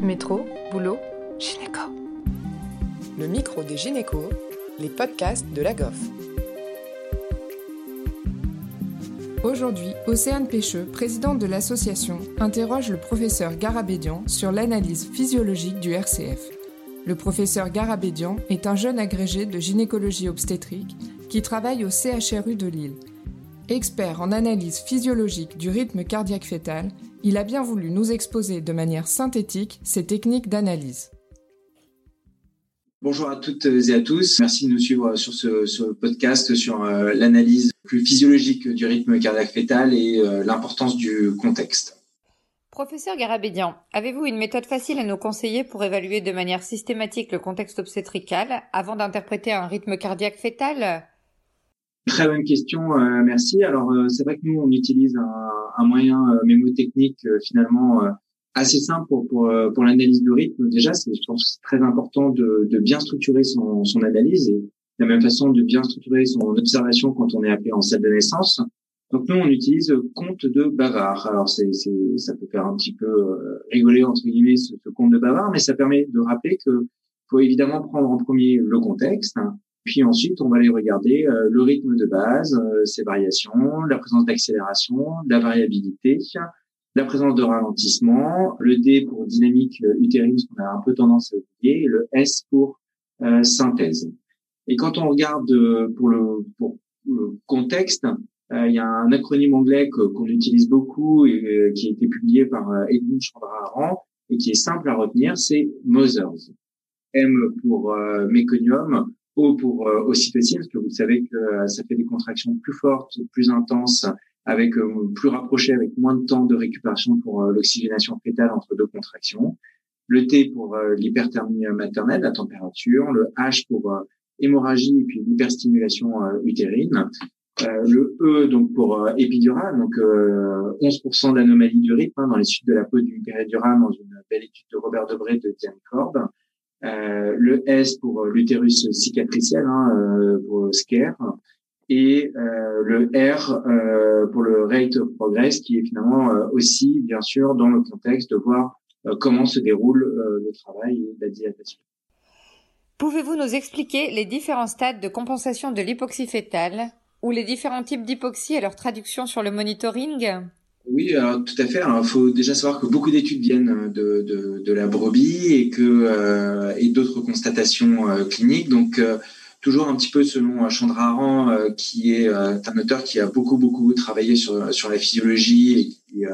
Métro, boulot, gynéco. Le micro des gynécos, les podcasts de la GOF. Aujourd'hui, Océane Pêcheux, présidente de l'association, interroge le professeur Garabédian sur l'analyse physiologique du RCF. Le professeur Garabédian est un jeune agrégé de gynécologie obstétrique qui travaille au CHRU de Lille. Expert en analyse physiologique du rythme cardiaque fœtal, il a bien voulu nous exposer de manière synthétique ces techniques d'analyse. Bonjour à toutes et à tous. Merci de nous suivre sur ce, podcast sur euh, l'analyse plus physiologique du rythme cardiaque fœtal et euh, l'importance du contexte. Professeur Garabédian, avez-vous une méthode facile à nous conseiller pour évaluer de manière systématique le contexte obstétrical avant d'interpréter un rythme cardiaque fœtal? Très bonne question, euh, merci. Alors euh, c'est vrai que nous on utilise un, un moyen euh, mémotechnique euh, finalement assez simple pour pour, pour l'analyse du rythme. Déjà, c'est je pense c'est très important de, de bien structurer son, son analyse et de la même façon de bien structurer son observation quand on est appelé en salle de naissance. Donc nous on utilise compte de bavard. Alors c'est c'est ça peut faire un petit peu rigoler entre guillemets ce, ce compte de bavard, mais ça permet de rappeler que faut évidemment prendre en premier le contexte, puis ensuite, on va aller regarder euh, le rythme de base, euh, ses variations, la présence d'accélération, la variabilité, la présence de ralentissement, le D pour dynamique euh, utérine, ce qu'on a un peu tendance à oublier, et le S pour synthèse. Et quand on regarde pour le, pour le contexte, il y a un acronyme anglais qu'on utilise beaucoup et qui a été publié par Edmund Chandra et qui est simple à retenir, c'est Mothers. M pour méconium, O pour euh, ocytocine, parce que vous savez que euh, ça fait des contractions plus fortes, plus intenses, avec euh, plus rapprochées, avec moins de temps de récupération pour l'oxygénation fétale entre deux contractions. Le T pour l'hyperthermie maternelle, la température. Le H pour hémorragie et puis l'hyperstimulation utérine. le E donc pour épidural, donc 11% d'anomalie du rythme hein, dans les suites de la peau du péridurale dans une belle étude de Robert Debré de Diane Korb. Euh, le S pour euh, l'utérus cicatriciel, hein, euh, pour SCARE, et le R pour le rate of progress, qui est finalement aussi, bien sûr, dans le contexte de voir comment se déroule le travail et la dilatation. Pouvez-vous nous expliquer les différents stades de compensation de l'hypoxie fétale ou les différents types d'hypoxie et leur traduction sur le monitoring? Oui, alors tout à fait. Il faut déjà savoir que beaucoup d'études viennent de, de, de, la brebis et que euh, et d'autres constatations euh, cliniques. Donc euh, toujours un petit peu selon Chandra Aran, qui est un auteur qui a beaucoup beaucoup travaillé sur sur la physiologie et qui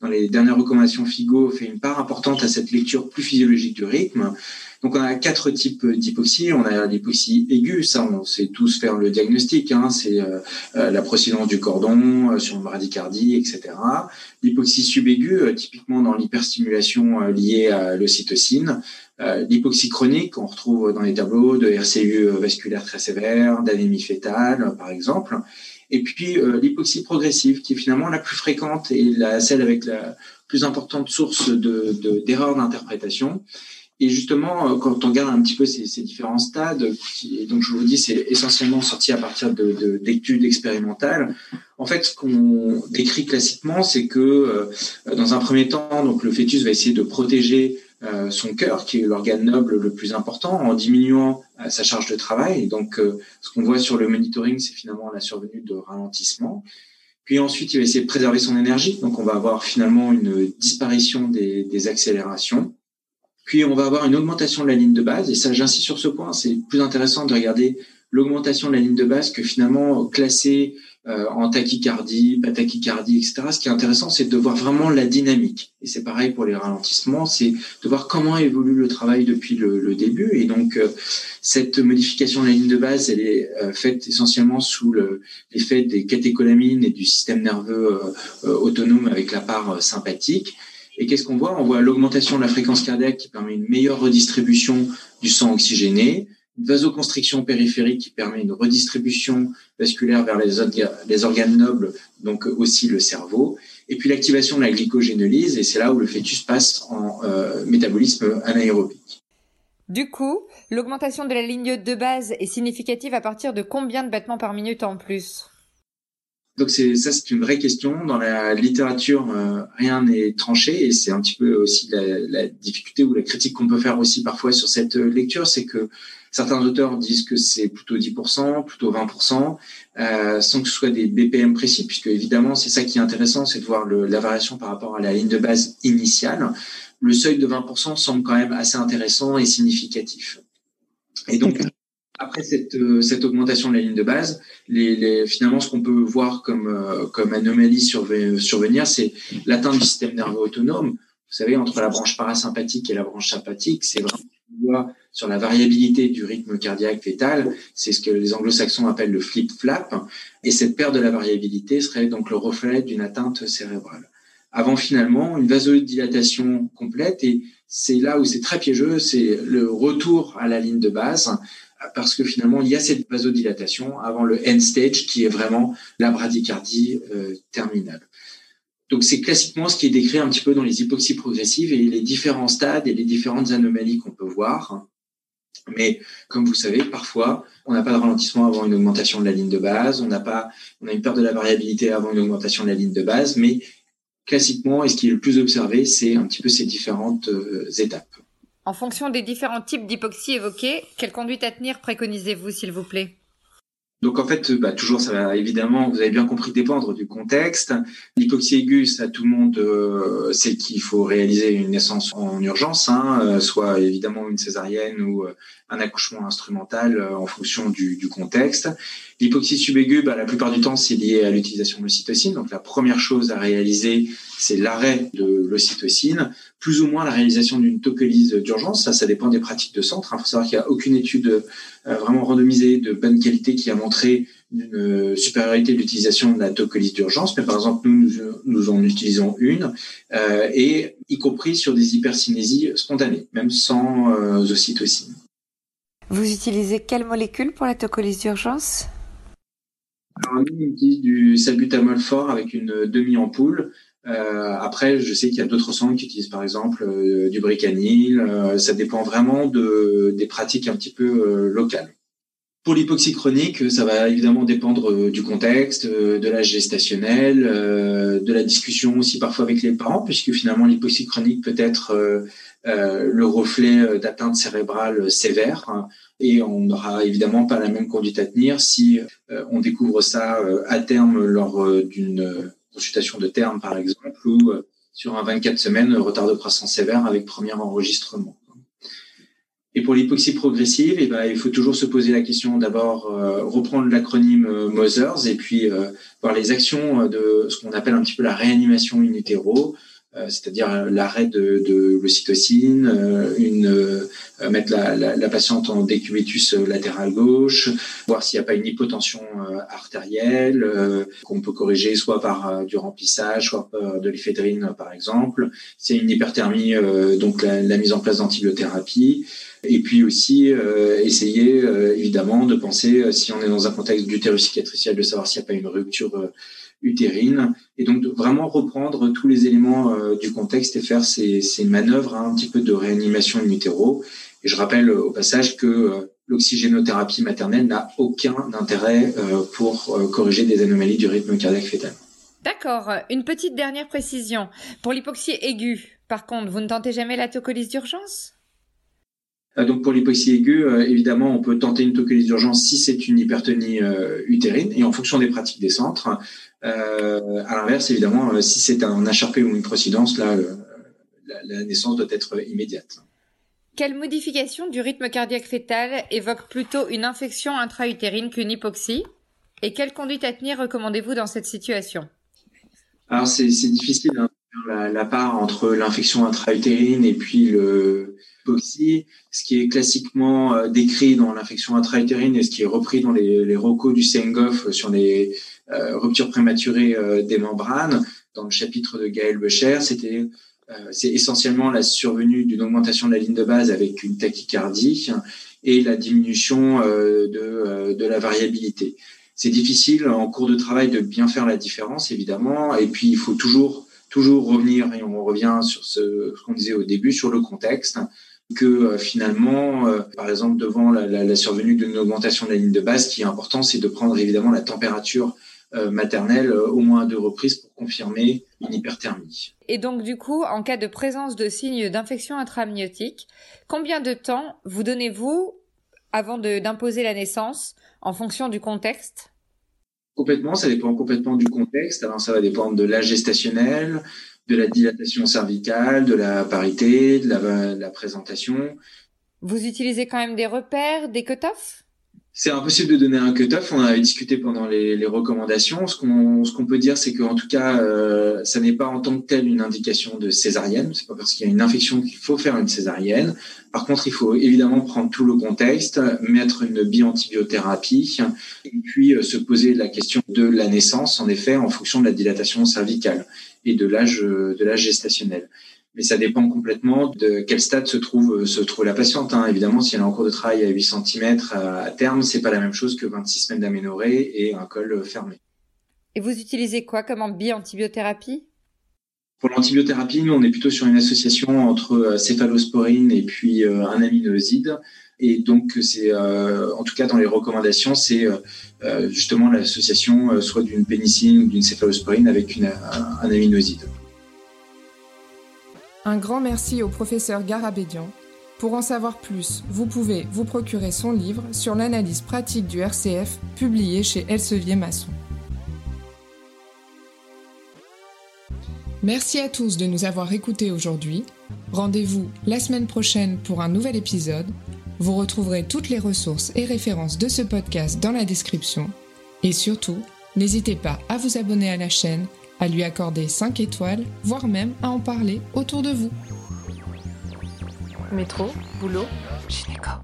dans les dernières recommandations FIGO fait une part importante à cette lecture plus physiologique du rythme. Donc on a quatre types d'hypoxie. On a l'hypoxie aiguë, ça on sait tous faire le diagnostic. Hein, c'est euh, euh la procédance du cordon euh, sur une bradycardie, etc. L'hypoxie subaiguë, euh, typiquement dans l'hyperstimulation liée à l'ocytocine. L'hypoxie chronique, on retrouve dans les tableaux de RCU vasculaire très sévère, d'anémie fétale, par exemple. Et puis l'hypoxie progressive, qui est finalement la plus fréquente et la, celle avec la plus importante source d'erreurs de, d'interprétation. Et justement, euh, quand on regarde un petit peu ces, différents stades, et donc je vous dis, c'est essentiellement sorti à partir de d'études expérimentales. En fait, ce qu'on décrit classiquement, c'est que euh, dans un premier temps, donc le fœtus va essayer de protéger euh, son cœur, qui est l'organe noble le plus important, en diminuant sa charge de travail. Donc, ce qu'on voit sur le monitoring, c'est finalement la survenue de ralentissement. Puis ensuite, il va essayer de préserver son énergie. Donc, on va avoir finalement une disparition des accélérations. Puis on va avoir une augmentation de la ligne de base, et ça j'insiste sur ce point, c'est plus intéressant de regarder l'augmentation de la ligne de base que finalement classer euh, en tachycardie, pas tachycardie, etc. Ce qui est intéressant, c'est de voir vraiment la dynamique. Et c'est pareil pour les ralentissements, c'est de voir comment évolue le travail depuis le, début. Et donc euh, cette modification de la ligne de base, elle est euh, faite essentiellement sous l'effet des catécholamines et du système nerveux autonome avec la part sympathique. Et qu'est-ce qu'on voit? On voit l'augmentation de la fréquence cardiaque qui permet une meilleure redistribution du sang oxygéné, une vasoconstriction périphérique qui permet une redistribution vasculaire vers les, organes nobles, donc aussi le cerveau, et puis l'activation de la glycogénolyse, et c'est là où le fœtus passe en euh, métabolisme anaérobique. Du coup, l'augmentation de la ligne de base est significative à partir de combien de battements par minute en plus? Donc c'est ça, c'est une vraie question. Dans la littérature, euh, rien n'est tranché et c'est un petit peu aussi la, la difficulté ou la critique qu'on peut faire aussi parfois sur cette lecture, c'est que certains auteurs disent que c'est plutôt 10%, plutôt 20%, euh, sans que ce soit des BPM précis, puisque évidemment c'est ça qui est intéressant, c'est de voir le, la variation par rapport à la ligne de base initiale. Le seuil de 20% semble quand même assez intéressant et significatif. Et donc, après cette, euh, cette augmentation de la ligne de base, finalement, ce qu'on peut voir comme, euh, comme anomalie survenir, c'est l'atteinte du système nerveux autonome. Vous savez, entre la branche parasympathique et la branche sympathique, c'est vraiment voit sur la variabilité du rythme cardiaque fœtal, c'est ce que les anglo-saxons appellent le flip-flap, et cette perte de la variabilité serait donc le reflet d'une atteinte cérébrale. Avant finalement une vasodilatation complète, et c'est là où c'est très piégeux, c'est le retour à la ligne de base, parce que finalement, il y a cette vasodilatation avant le end stage qui est vraiment la bradycardie euh, terminale. Donc c'est classiquement ce qui est décrit un petit peu dans les hypoxies progressives et les différents stades et les différentes anomalies qu'on peut voir. Mais comme vous savez, parfois, on n'a pas de ralentissement avant une augmentation de la ligne de base, on n'a pas, on a une perte de la variabilité avant une augmentation de la ligne de base, mais classiquement, et ce qui est le plus observé, c'est un petit peu ces différentes euh, étapes. En fonction des différents types d'hypoxie évoqués, quelle conduite à tenir préconisez-vous, s'il vous plaît? Donc en fait, bah, toujours, ça va évidemment, vous avez bien compris, dépendre du contexte. L'hypoxie aiguë, ça tout le monde euh, sait qu'il faut réaliser une naissance en urgence, hein, euh, soit évidemment une césarienne ou euh, un accouchement instrumental en fonction du contexte. L'hypoxie subaiguë, bah, la plupart du temps, c'est lié à l'utilisation de l'ocytocine. Donc la première chose à réaliser, c'est l'arrêt de l'ocytocine, plus ou moins la réalisation d'une tocolyse d'urgence. Ça, ça dépend des pratiques de centre. Il faut savoir qu'il n'y a aucune étude euh, vraiment randomisée de bonne qualité qui a montré une euh, supériorité de l'utilisation de la tocolyse d'urgence, mais par exemple nous, nous, en utilisons une, euh, et y compris sur des hypercinésies spontanées, même sans euh, ocytocine. Vous utilisez quelle molécule pour la tocolyse d'urgence? Alors, on utilise du salbutamol fort avec une demi-ampoule. Euh, après, je sais qu'il y a d'autres centres qui utilisent par exemple euh, du bricanil. Euh, ça dépend vraiment de, des pratiques un petit peu euh, locales. Pour l'hypoxie chronique, ça va évidemment dépendre euh, du contexte, de l'âge gestationnel, de la discussion aussi parfois avec les parents, puisque finalement l'hypoxie chronique peut être euh, le reflet euh, d'atteinte cérébrale sévère. Et on n'aura évidemment pas la même conduite à tenir si euh, on découvre ça à terme lors d'une consultation de terme, par exemple, ou sur un 24 semaines retard de croissance sévère avec premier enregistrement. Et pour l'hypoxie progressive, eh ben, il faut toujours se poser la question d'abord reprendre l'acronyme Mothers et puis voir les actions de ce qu'on appelle un petit peu la réanimation in utero, euh, c'est-à-dire l'arrêt de, de l'ocytocine, euh, une euh, mettre la, la, la, patiente en décubitus latéral gauche, voir s'il n'y a pas une hypotension artérielle qu'on peut corriger soit par du remplissage, soit par de l'éphédrine par exemple. C'est une hyperthermie, donc la, la, mise en place d'antibiothérapie. Et puis aussi essayer évidemment de penser si on est dans un contexte d'utérus cicatriciel de savoir s'il n'y a pas une rupture utérine, et donc de vraiment reprendre tous les éléments euh, du contexte et faire ces, ces manœuvres hein, un petit peu de réanimation in utero. Et je rappelle euh, au passage que euh, l'oxygénothérapie maternelle n'a aucun intérêt pour corriger des anomalies du rythme cardiaque fœtal. D'accord. Une petite dernière précision. Pour l'hypoxie aiguë, par contre, vous ne tentez jamais la tocolyse d'urgence? Donc pour l'hypoxie aiguë, évidemment, on peut tenter une tocolyse d'urgence si c'est une hypertonie utérine et en fonction des pratiques des centres. À l'inverse, évidemment, si c'est un HRP ou une procidence, là, la, la, naissance doit être immédiate. Quelle modification du rythme cardiaque fœtal évoque plutôt une infection intra-utérine qu'une hypoxie? Et quelle conduite à tenir recommandez-vous dans cette situation? Alors c'est difficile hein, la, la part entre l'infection intra-utérine et puis le hypoxie, ce qui est classiquement euh, décrit dans l'infection intra-utérine et ce qui est repris dans les, les recos du CENGOF sur les euh, ruptures prématurées euh, des membranes, dans le chapitre de Gaël Becher, c'était c'est essentiellement la survenue d'une augmentation de la ligne de base avec une tachycardie et la diminution de, de la variabilité. C'est difficile en cours de travail de bien faire la différence, évidemment, et puis il faut toujours toujours revenir, et on revient sur ce, qu'on disait au début, sur le contexte, que euh, finalement, euh, par exemple, devant la, la survenue d'une augmentation de la ligne de base, ce qui est important, c'est de prendre évidemment la température maternelle au moins à deux reprises pour confirmer une hyperthermie. Et donc du coup, en cas de présence de signes d'infection intra-amniotique, combien de temps vous donnez-vous avant d'imposer la naissance en fonction du contexte? Complètement, ça dépend complètement du contexte. Alors ça va dépendre de l'âge gestationnel, de la dilatation cervicale, de la parité, de la, présentation. Vous utilisez quand même des repères, des cut-offs? C'est impossible de donner un cut-off. On a discuté pendant les, recommandations. Ce qu'on ce qu'on peut dire, c'est qu'en tout cas, euh, ça n'est pas en tant que tel une indication de césarienne. C'est pas parce qu'il y a une infection qu'il faut faire une césarienne. Par contre, il faut évidemment prendre tout le contexte, mettre une biantibiothérapie, et puis euh, se poser la question de la naissance, en effet, en fonction de la dilatation cervicale et de l'âge de l'âge gestationnel mais ça dépend complètement de quel stade se trouve se trouve la patiente. Hein. Évidemment, si elle est en cours de travail à 8 cm à terme, c'est pas la même chose que 26 semaines d'aménorrhée et un col fermé. Et vous utilisez quoi comme bi-antibiothérapie pour l'antibiothérapie, nous, on est plutôt sur une association entre euh, céphalosporine et puis euh, un aminoside. Et donc, c'est, euh, en tout cas, dans les recommandations, c'est justement l'association soit d'une pénicilline ou d'une céphalosporine avec une, un aminoside. Un grand merci au professeur Garabédian. Pour en savoir plus, vous pouvez vous procurer son livre sur l'analyse pratique du RCF publié chez Elsevier Masson. Merci à tous de nous avoir écoutés aujourd'hui. Rendez-vous la semaine prochaine pour un nouvel épisode. Vous retrouverez toutes les ressources et références de ce podcast dans la description. Et surtout, n'hésitez pas à vous abonner à la chaîne à lui accorder 5 étoiles, voire même à en parler autour de vous. Métro, boulot, gynéco.